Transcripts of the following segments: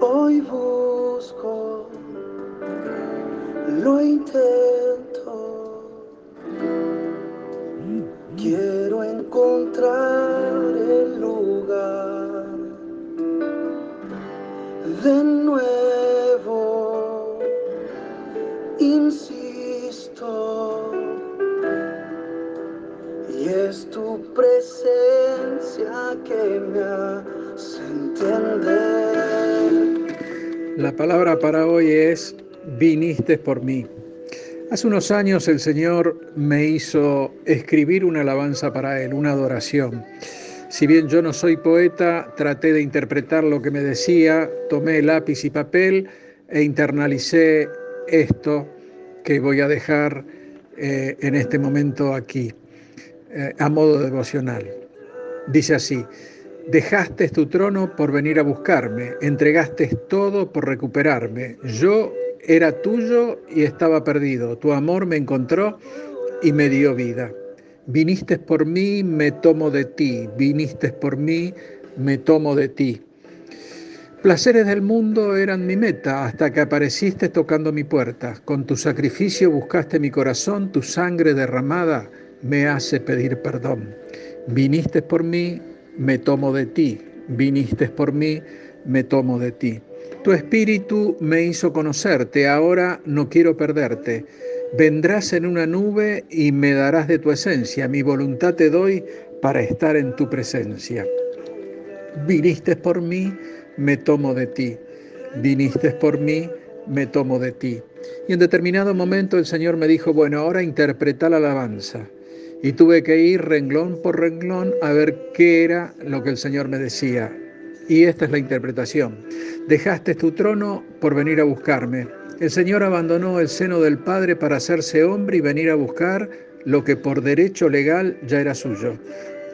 Hoy busco, lo intento. Quiero encontrar el lugar de nuevo. Insisto. Y es tu presencia que me hace entender. La palabra para hoy es viniste por mí. Hace unos años el Señor me hizo escribir una alabanza para Él, una adoración. Si bien yo no soy poeta, traté de interpretar lo que me decía, tomé lápiz y papel e internalicé esto que voy a dejar eh, en este momento aquí, eh, a modo devocional. Dice así, Dejaste tu trono por venir a buscarme, entregaste todo por recuperarme. Yo era tuyo y estaba perdido. Tu amor me encontró y me dio vida. Viniste por mí, me tomo de ti. Viniste por mí, me tomo de ti. Placeres del mundo eran mi meta hasta que apareciste tocando mi puerta. Con tu sacrificio buscaste mi corazón, tu sangre derramada me hace pedir perdón. Viniste por mí, me tomo de ti, viniste por mí, me tomo de ti. Tu espíritu me hizo conocerte, ahora no quiero perderte. Vendrás en una nube y me darás de tu esencia, mi voluntad te doy para estar en tu presencia. Viniste por mí, me tomo de ti. Viniste por mí, me tomo de ti. Y en determinado momento el Señor me dijo, bueno, ahora interpreta la alabanza y tuve que ir renglón por renglón a ver qué era lo que el Señor me decía. Y esta es la interpretación. Dejaste tu trono por venir a buscarme. El Señor abandonó el seno del Padre para hacerse hombre y venir a buscar lo que por derecho legal ya era suyo.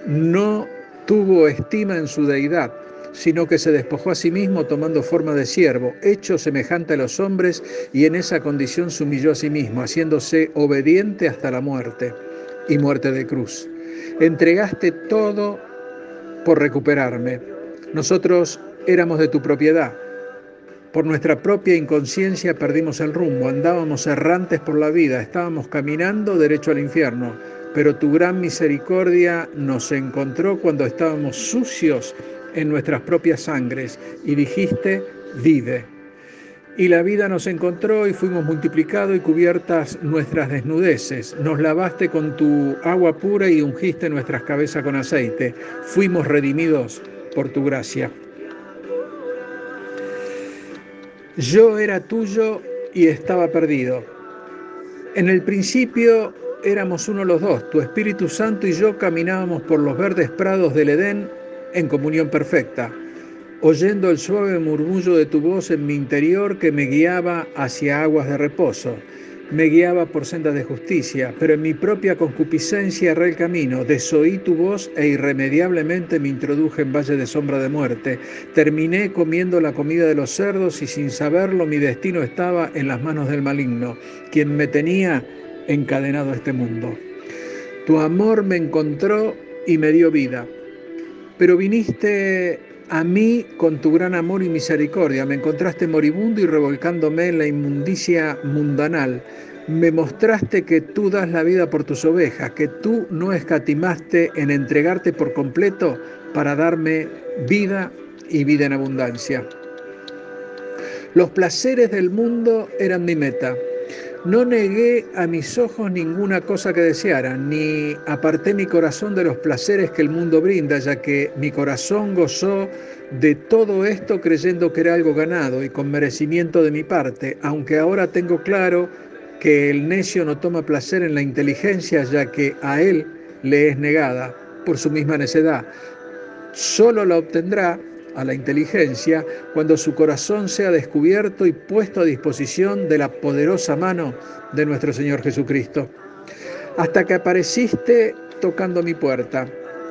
No tuvo estima en su deidad, sino que se despojó a sí mismo tomando forma de siervo, hecho semejante a los hombres, y en esa condición se humilló a sí mismo, haciéndose obediente hasta la muerte y muerte de cruz. Entregaste todo por recuperarme. Nosotros éramos de tu propiedad. Por nuestra propia inconsciencia perdimos el rumbo, andábamos errantes por la vida, estábamos caminando derecho al infierno, pero tu gran misericordia nos encontró cuando estábamos sucios en nuestras propias sangres y dijiste, vive. Y la vida nos encontró y fuimos multiplicados y cubiertas nuestras desnudeces. Nos lavaste con tu agua pura y ungiste nuestras cabezas con aceite. Fuimos redimidos por tu gracia. Yo era tuyo y estaba perdido. En el principio éramos uno los dos, tu Espíritu Santo y yo caminábamos por los verdes prados del Edén en comunión perfecta oyendo el suave murmullo de tu voz en mi interior que me guiaba hacia aguas de reposo. Me guiaba por sendas de justicia, pero en mi propia concupiscencia erré el camino, desoí tu voz e irremediablemente me introduje en valle de sombra de muerte. Terminé comiendo la comida de los cerdos y sin saberlo mi destino estaba en las manos del maligno, quien me tenía encadenado a este mundo. Tu amor me encontró y me dio vida, pero viniste a mí con tu gran amor y misericordia. Me encontraste moribundo y revolcándome en la inmundicia mundanal. Me mostraste que tú das la vida por tus ovejas, que tú no escatimaste en entregarte por completo para darme vida y vida en abundancia. Los placeres del mundo eran mi meta. No negué a mis ojos ninguna cosa que desearan, ni aparté mi corazón de los placeres que el mundo brinda, ya que mi corazón gozó de todo esto creyendo que era algo ganado y con merecimiento de mi parte, aunque ahora tengo claro que el necio no toma placer en la inteligencia, ya que a él le es negada por su misma necedad. Solo la obtendrá a la inteligencia cuando su corazón sea descubierto y puesto a disposición de la poderosa mano de nuestro Señor Jesucristo. Hasta que apareciste tocando mi puerta.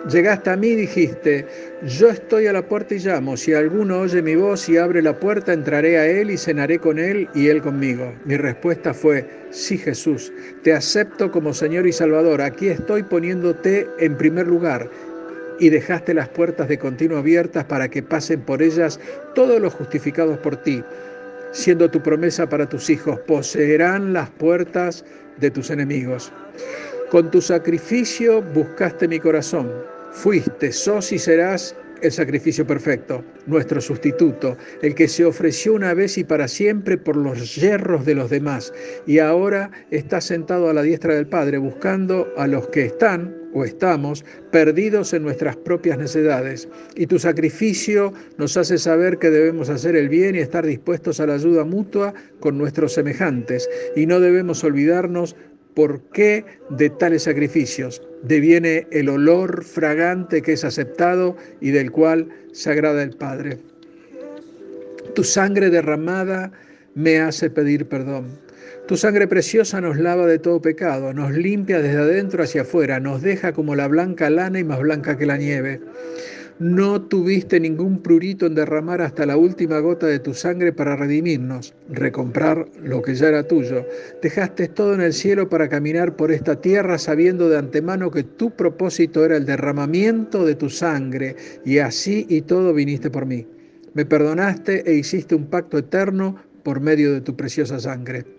Llegaste a mí y dijiste, yo estoy a la puerta y llamo, si alguno oye mi voz y abre la puerta, entraré a él y cenaré con él y él conmigo. Mi respuesta fue, sí Jesús, te acepto como Señor y Salvador, aquí estoy poniéndote en primer lugar y dejaste las puertas de continuo abiertas para que pasen por ellas todos los justificados por ti, siendo tu promesa para tus hijos, poseerán las puertas de tus enemigos. Con tu sacrificio buscaste mi corazón, fuiste, sos y serás el sacrificio perfecto, nuestro sustituto, el que se ofreció una vez y para siempre por los yerros de los demás, y ahora está sentado a la diestra del Padre, buscando a los que están o estamos perdidos en nuestras propias necedades. Y tu sacrificio nos hace saber que debemos hacer el bien y estar dispuestos a la ayuda mutua con nuestros semejantes, y no debemos olvidarnos por qué de tales sacrificios deviene el olor fragante que es aceptado y del cual se agrada el Padre. Tu sangre derramada me hace pedir perdón. Tu sangre preciosa nos lava de todo pecado, nos limpia desde adentro hacia afuera, nos deja como la blanca lana y más blanca que la nieve. No tuviste ningún prurito en derramar hasta la última gota de tu sangre para redimirnos, recomprar lo que ya era tuyo. Dejaste todo en el cielo para caminar por esta tierra sabiendo de antemano que tu propósito era el derramamiento de tu sangre y así y todo viniste por mí. Me perdonaste e hiciste un pacto eterno por medio de tu preciosa sangre.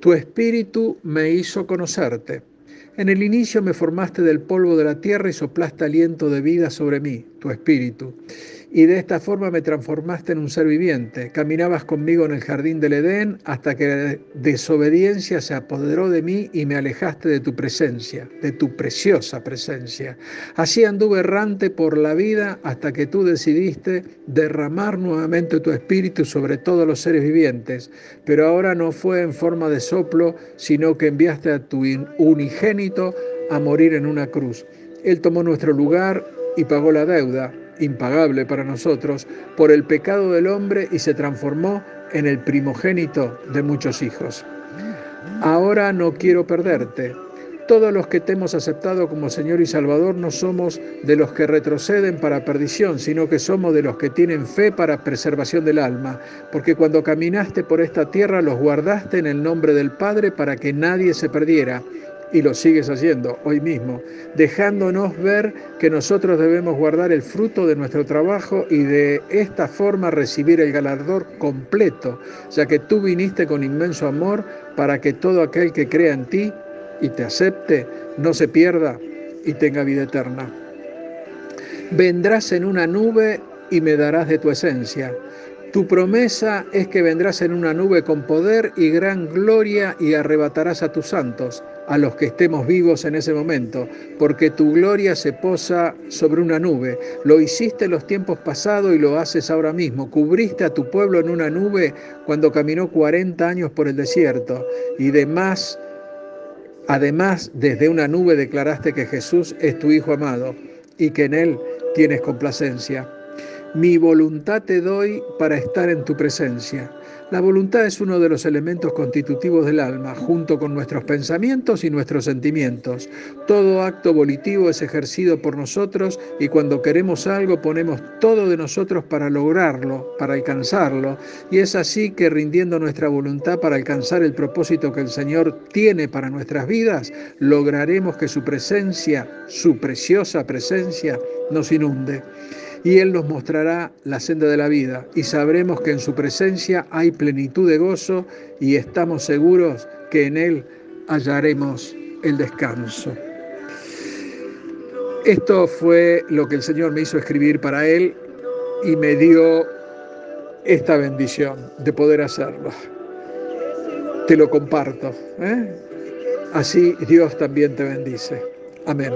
Tu espíritu me hizo conocerte en el inicio me formaste del polvo de la tierra y soplaste aliento de vida sobre mí, tu espíritu. Y de esta forma me transformaste en un ser viviente. Caminabas conmigo en el jardín del Edén hasta que la desobediencia se apoderó de mí y me alejaste de tu presencia, de tu preciosa presencia. Así anduve errante por la vida hasta que tú decidiste derramar nuevamente tu espíritu sobre todos los seres vivientes. Pero ahora no fue en forma de soplo, sino que enviaste a tu unigénito a morir en una cruz. Él tomó nuestro lugar y pagó la deuda impagable para nosotros, por el pecado del hombre y se transformó en el primogénito de muchos hijos. Ahora no quiero perderte. Todos los que te hemos aceptado como Señor y Salvador no somos de los que retroceden para perdición, sino que somos de los que tienen fe para preservación del alma, porque cuando caminaste por esta tierra los guardaste en el nombre del Padre para que nadie se perdiera y lo sigues haciendo hoy mismo, dejándonos ver que nosotros debemos guardar el fruto de nuestro trabajo y de esta forma recibir el galardón completo, ya que tú viniste con inmenso amor para que todo aquel que crea en ti y te acepte no se pierda y tenga vida eterna. Vendrás en una nube y me darás de tu esencia. Tu promesa es que vendrás en una nube con poder y gran gloria y arrebatarás a tus santos a los que estemos vivos en ese momento, porque tu gloria se posa sobre una nube. Lo hiciste en los tiempos pasados y lo haces ahora mismo. Cubriste a tu pueblo en una nube cuando caminó 40 años por el desierto y demás, además desde una nube declaraste que Jesús es tu Hijo amado y que en Él tienes complacencia. Mi voluntad te doy para estar en tu presencia. La voluntad es uno de los elementos constitutivos del alma, junto con nuestros pensamientos y nuestros sentimientos. Todo acto volitivo es ejercido por nosotros y cuando queremos algo ponemos todo de nosotros para lograrlo, para alcanzarlo. Y es así que rindiendo nuestra voluntad para alcanzar el propósito que el Señor tiene para nuestras vidas, lograremos que su presencia, su preciosa presencia, nos inunde y Él nos mostrará la senda de la vida y sabremos que en su presencia hay plenitud de gozo y estamos seguros que en Él hallaremos el descanso. Esto fue lo que el Señor me hizo escribir para Él y me dio esta bendición de poder hacerlo. Te lo comparto. ¿eh? Así Dios también te bendice. Amén.